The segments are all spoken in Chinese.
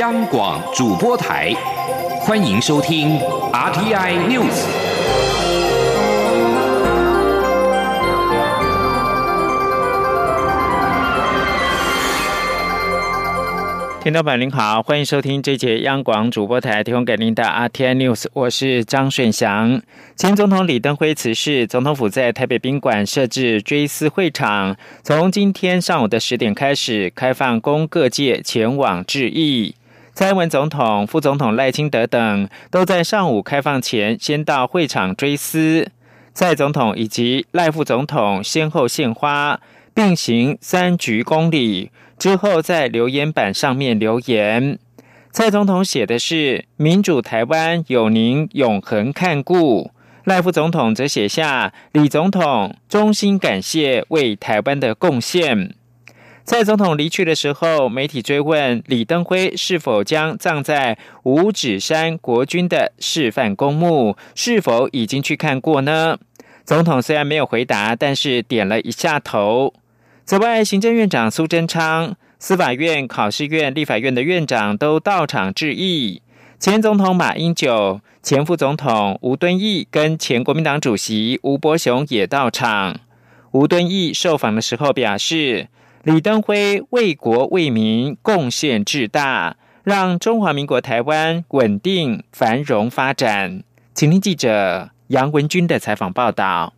央广主播台，欢迎收听 RTI News。听众朋友您好，欢迎收听这节央广主播台提供给您的 RTI News，我是张顺祥。前总统李登辉辞世，总统府在台北宾馆设置追思会场，从今天上午的十点开始开放供各界前往致意。蔡英文总统、副总统赖清德等都在上午开放前先到会场追思。蔡总统以及赖副总统先后献花，并行三鞠躬礼。之后在留言板上面留言，蔡总统写的是“民主台湾有您永恒看顾”，赖副总统则写下“李总统衷心感谢为台湾的贡献”。在总统离去的时候，媒体追问李登辉是否将葬在五指山国军的示范公墓，是否已经去看过呢？总统虽然没有回答，但是点了一下头。此外，行政院长苏贞昌、司法院、考试院、立法院的院长都到场致意。前总统马英九、前副总统吴敦义跟前国民党主席吴伯雄也到场。吴敦义受访的时候表示，李登辉为国为民贡献至大，让中华民国台湾稳定繁荣发展。请听记者杨文军的采访报道。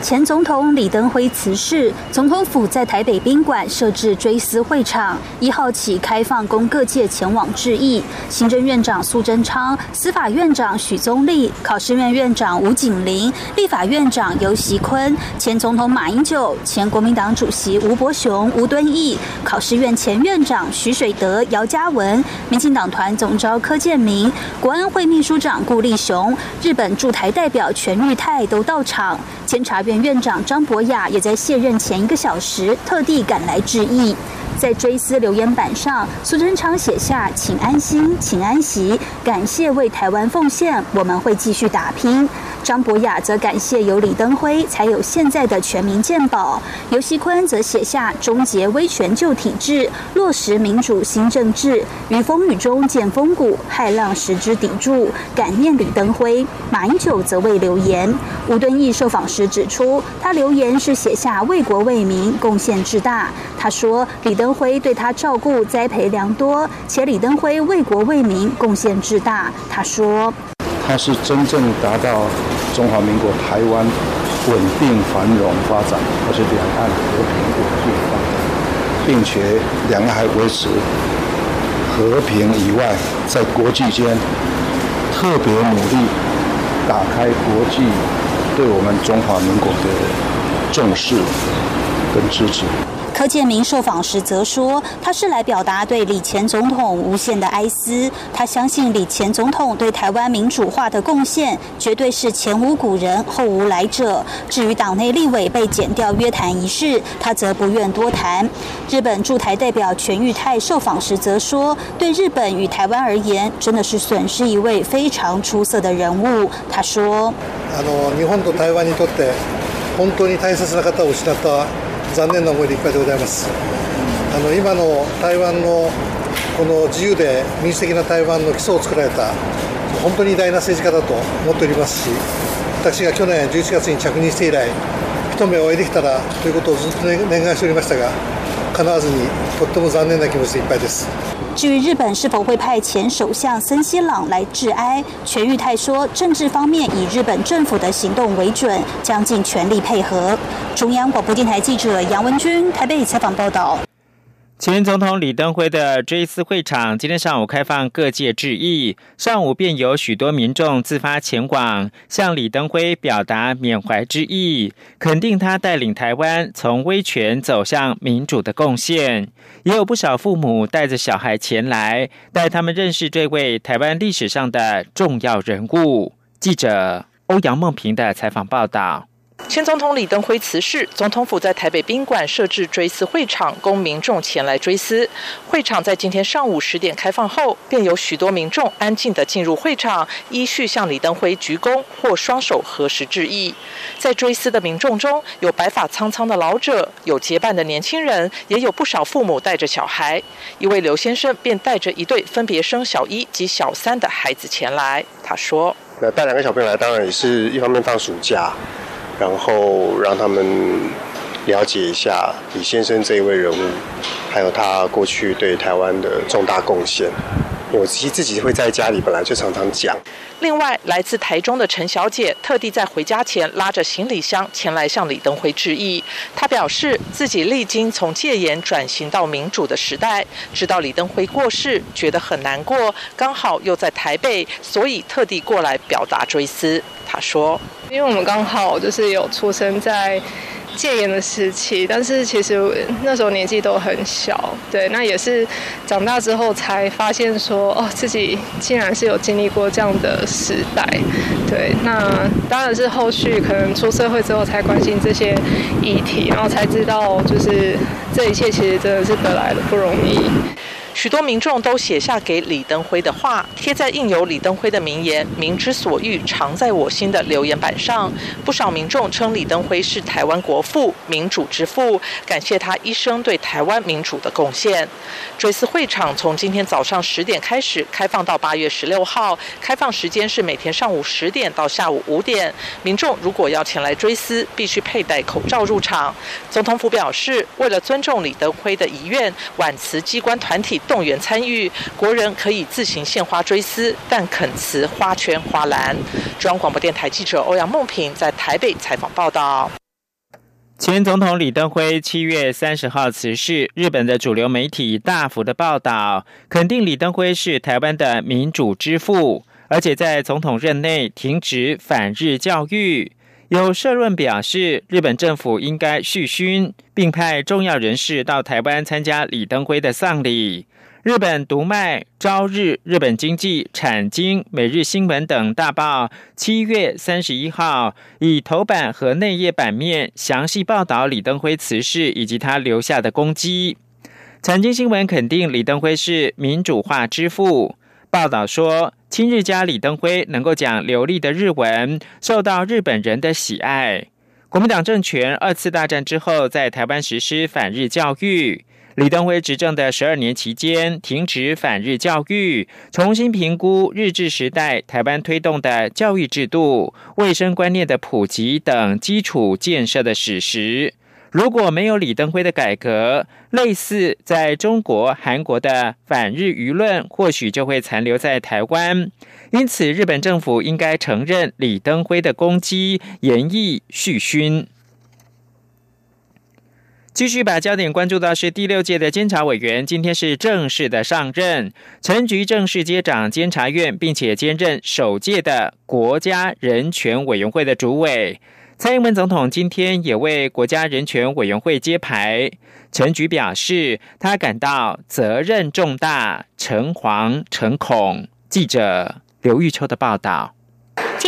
前总统李登辉辞世，总统府在台北宾馆设置追思会场，一号起开放供各界前往致意。行政院长苏贞昌、司法院长许宗力、考试院院长吴景林、立法院长游锡坤、前总统马英九、前国民党主席吴伯雄、吴敦义、考试院前院长徐水德、姚嘉文、民进党团总召柯建明、国安会秘书长顾立雄、日本驻台代表全玉泰都到场。前察院院长张博雅也在卸任前一个小时特地赶来致意。在追思留言板上，苏贞昌写下“请安心，请安息，感谢为台湾奉献，我们会继续打拼。”张博雅则感谢有李登辉，才有现在的全民健保。尤锡坤则写下“终结威权旧体制，落实民主新政治，于风雨中见风骨，骇浪时之砥柱，感念李登辉”。马英九则未留言。吴敦义受访时指出，他留言是写下“为国为民，贡献至大”。他说：“李登辉对他照顾栽培良多，且李登辉为国为民，贡献至大。”他说。它是真正达到中华民国台湾稳定繁荣发展，而是两岸和平稳定发展，并且两岸还维持和平以外，在国际间特别努力打开国际对我们中华民国的重视跟支持。柯建明受访时则说，他是来表达对李前总统无限的哀思。他相信李前总统对台湾民主化的贡献，绝对是前无古人后无来者。至于党内立委被剪掉约谈一事，他则不愿多谈。日本驻台代表全玉泰受访时则说，对日本与台湾而言，真的是损失一位非常出色的人物。他说：，あの日本と台湾にとって本当に大切な方を失った。 残念な思いでいっぱいでございます。あの今の台湾のこの自由で民主的な台湾の基礎を作られた本当に偉大な政治家だと思っておりますし私が去年11月に着任して以来一目お会いできたらということをずっと念願しておりましたが叶わずにとっても残念な気持ちでいっぱいです。至于日本是否会派前首相森西朗来致哀，全裕泰说，政治方面以日本政府的行动为准，将尽全力配合。中央广播电台记者杨文君台北采访报道。前总统李登辉的追思会场今天上午开放各界致意，上午便有许多民众自发前往向李登辉表达缅怀之意，肯定他带领台湾从威权走向民主的贡献。也有不少父母带着小孩前来，带他们认识这位台湾历史上的重要人物。记者欧阳梦平的采访报道。前总统李登辉辞世，总统府在台北宾馆设置追思会场，供民众前来追思。会场在今天上午十点开放后，便有许多民众安静地进入会场，依序向李登辉鞠躬或双手合十致意。在追思的民众中，有白发苍苍的老者，有结伴的年轻人，也有不少父母带着小孩。一位刘先生便带着一对分别生小一及小三的孩子前来。他说：“那带两个小朋友来，当然也是一方面放暑假。”然后让他们了解一下李先生这一位人物，还有他过去对台湾的重大贡献。我其实自己会在家里本来就常常讲。另外，来自台中的陈小姐特地在回家前拉着行李箱前来向李登辉致意。她表示自己历经从戒严转型到民主的时代，知道李登辉过世，觉得很难过，刚好又在台北，所以特地过来表达追思。她说：“因为我们刚好就是有出生在。”戒严的时期，但是其实那时候年纪都很小，对，那也是长大之后才发现说，哦，自己竟然是有经历过这样的时代，对，那当然是后续可能出社会之后才关心这些议题，然后才知道，就是这一切其实真的是得来的不容易。许多民众都写下给李登辉的话，贴在印有李登辉的名言“民之所欲，常在我心”的留言板上。不少民众称李登辉是台湾国父、民主之父，感谢他一生对台湾民主的贡献。追思会场从今天早上十点开始开放到八月十六号，开放时间是每天上午十点到下午五点。民众如果要前来追思，必须佩戴口罩入场。总统府表示，为了尊重李登辉的遗愿，挽辞机关团体。动员参与，国人可以自行献花追思，但恳辞花圈花篮。中央广播电台记者欧阳梦平在台北采访报道。前总统李登辉七月三十号辞世，日本的主流媒体大幅的报道，肯定李登辉是台湾的民主之父，而且在总统任内停止反日教育。有社论表示，日本政府应该续勋，并派重要人士到台湾参加李登辉的丧礼。日本读卖、朝日、日本经济、产经、每日新闻等大报，七月三十一号以头版和内页版面详细报道李登辉辞世以及他留下的功绩。产经新闻肯定李登辉是民主化之父，报道说。亲日家李登辉能够讲流利的日文，受到日本人的喜爱。国民党政权二次大战之后，在台湾实施反日教育。李登辉执政的十二年期间，停止反日教育，重新评估日治时代台湾推动的教育制度、卫生观念的普及等基础建设的史实。如果没有李登辉的改革，类似在中国、韩国的反日舆论，或许就会残留在台湾。因此，日本政府应该承认李登辉的攻击，严毅续勋。继续把焦点关注到是第六届的监察委员，今天是正式的上任，陈菊正式接掌监察院，并且兼任首届的国家人权委员会的主委。蔡英文总统今天也为国家人权委员会揭牌，陈菊表示，他感到责任重大，诚惶诚恐。记者刘玉秋的报道。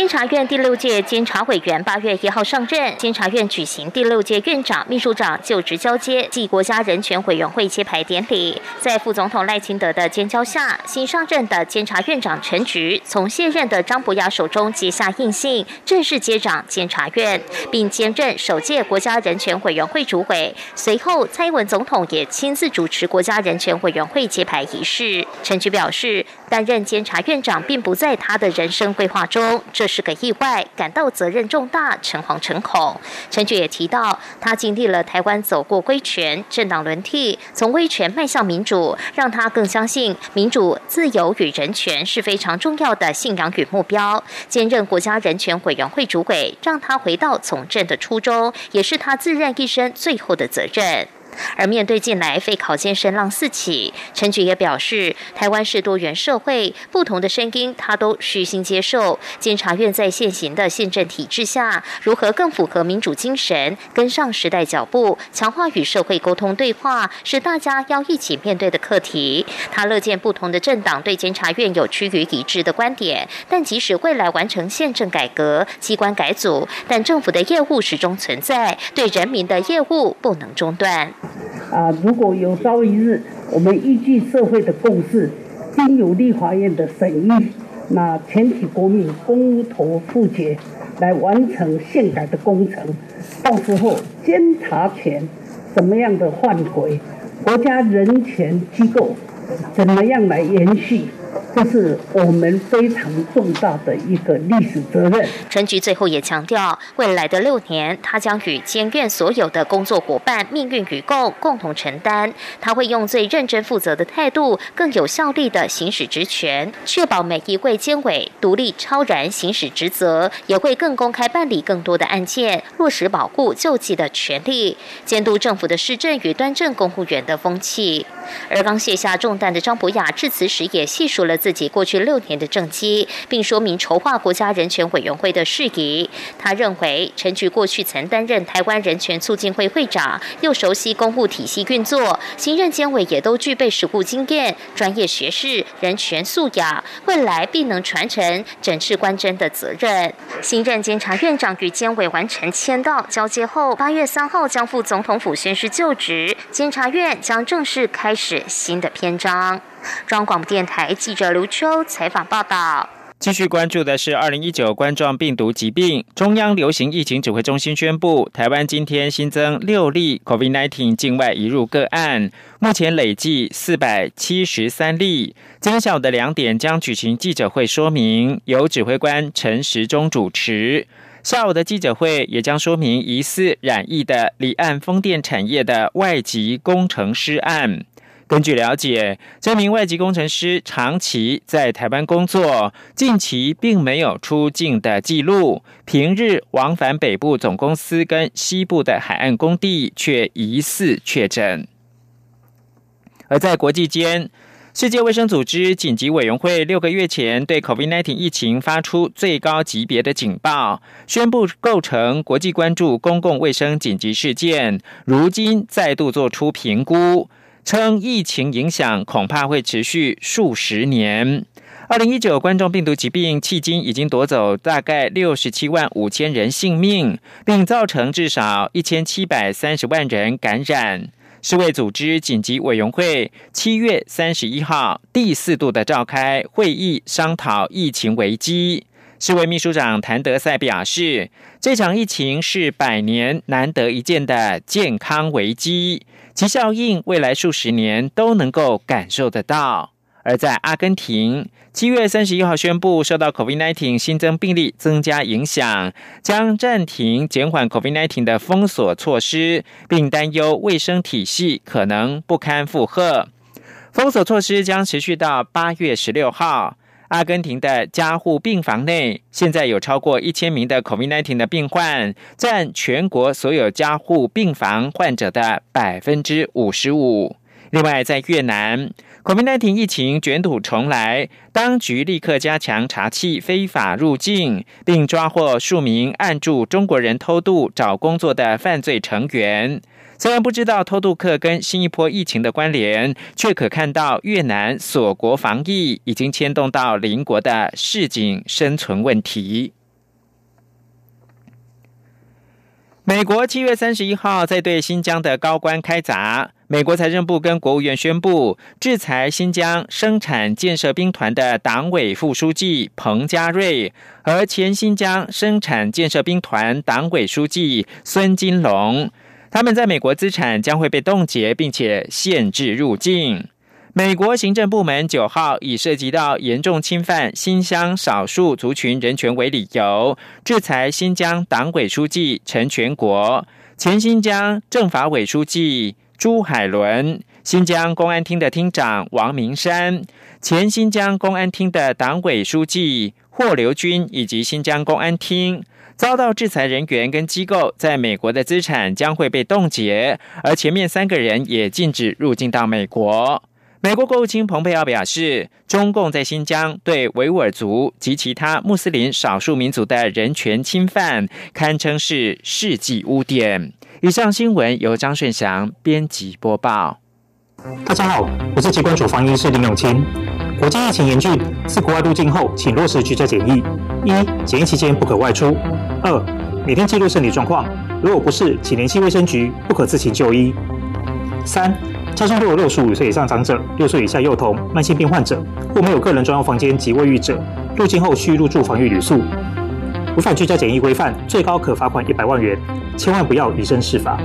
监察院第六届监察委员八月一号上任，监察院举行第六届院长、秘书长就职交接暨国家人权委员会揭牌典礼。在副总统赖清德的监交下，新上任的监察院长陈菊从卸任的张博雅手中接下印信，正式接掌监察院，并兼任首届国家人权委员会主委。随后，蔡英文总统也亲自主持国家人权委员会揭牌仪式。陈菊表示，担任监察院长并不在他的人生规划中。这是个意外，感到责任重大，诚惶诚恐。陈菊也提到，他经历了台湾走过威权、政党轮替，从威权迈向民主，让他更相信民主、自由与人权是非常重要的信仰与目标。兼任国家人权委员会主委，让他回到从政的初衷，也是他自认一生最后的责任。而面对近来废考监声浪四起，陈菊也表示，台湾是多元社会，不同的声音他都虚心接受。监察院在现行的宪政体制下，如何更符合民主精神，跟上时代脚步，强化与社会沟通对话，是大家要一起面对的课题。他乐见不同的政党对监察院有趋于一致的观点，但即使未来完成宪政改革、机关改组，但政府的业务始终存在，对人民的业务不能中断。啊，如果有朝一日，我们依据社会的共识，经由立法院的审议，那全体国民公投复决，来完成宪改的工程，到时候监察权怎么样的换回，国家人权机构怎么样来延续？这是我们非常重大的一个历史责任。陈局最后也强调，未来的六年，他将与监院所有的工作伙伴命运与共，共同承担。他会用最认真负责的态度，更有效力的行使职权，确保每一位监委独立超然行使职责，也会更公开办理更多的案件，落实保护救济的权利，监督政府的施政与端正公务员的风气。而刚卸下重担的张博雅致辞时，也细数了自己过去六年的政绩，并说明筹划国家人权委员会的事宜。他认为，陈菊过去曾担任台湾人权促进会会长，又熟悉公务体系运作，新任监委也都具备实务经验、专业学识、人权素养，未来必能传承整治官真的责任。新任监察院长与监委完成签到交接后，八月三号将赴总统府宣誓就职，监察院将正式开开始新的篇章。中央广播电台记者刘秋采访报道。继续关注的是二零一九冠状病毒疾病，中央流行疫情指挥中心宣布，台湾今天新增六例 COVID-19 境外移入个案，目前累计四百七十三例。今天下午的两点将举行记者会说明，由指挥官陈时中主持。下午的记者会也将说明疑似染疫的离岸风电产业的外籍工程师案。根据了解，这名外籍工程师长期在台湾工作，近期并没有出境的记录，平日往返北部总公司跟西部的海岸工地，却疑似确诊。而在国际间，世界卫生组织紧急委员会六个月前对 COVID-19 疫情发出最高级别的警报，宣布构成国际关注公共卫生紧急事件，如今再度做出评估。称疫情影响恐怕会持续数十年。二零一九冠状病毒疾病迄今已经夺走大概六十七万五千人性命，并造成至少一千七百三十万人感染。世卫组织紧急委员会七月三十一号第四度的召开会议，商讨疫情危机。世卫秘书长谭德赛表示，这场疫情是百年难得一见的健康危机。其效应未来数十年都能够感受得到。而在阿根廷，七月三十一号宣布，受到 COVID-19 新增病例增加影响，将暂停减缓 COVID-19 的封锁措施，并担忧卫生体系可能不堪负荷。封锁措施将持续到八月十六号。阿根廷的加护病房内，现在有超过一千名的 COVID-19 的病患，占全国所有加护病房患者的百分之五十五。另外，在越南，COVID-19 疫情卷土重来，当局立刻加强查缉非法入境，并抓获数名按住中国人偷渡找工作的犯罪成员。虽然不知道偷渡客跟新一波疫情的关联，却可看到越南锁国防疫已经牵动到邻国的市井生存问题。美国七月三十一号在对新疆的高官开闸，美国财政部跟国务院宣布制裁新疆生产建设兵团的党委副书记彭家瑞和前新疆生产建设兵团党委书记孙金龙。他们在美国资产将会被冻结，并且限制入境。美国行政部门九号以涉及到严重侵犯新疆少数族群人权为理由，制裁新疆党委书记陈全国、前新疆政法委书记朱海伦、新疆公安厅的厅长王明山、前新疆公安厅的党委书记霍留军以及新疆公安厅。遭到制裁人员跟机构在美国的资产将会被冻结，而前面三个人也禁止入境到美国。美国国务卿蓬佩奥表示，中共在新疆对维吾尔族及其他穆斯林少数民族的人权侵犯，堪称是世纪污点。以上新闻由张顺祥编辑播报。大家好，我是疾管署防疫医师林永清。国际疫情严峻，自国外入境后，请落实居家检疫：一、检疫期间不可外出；二、每天记录身体状况，如果不是，请联系卫生局，不可自行就医；三。家中若有六十五岁以上长者、六岁以下幼童、慢性病患者或没有个人专用房间及卫浴者，入境后需入住防疫旅宿。违反居家检疫规范，最高可罚款一百万元。千万不要以身试法。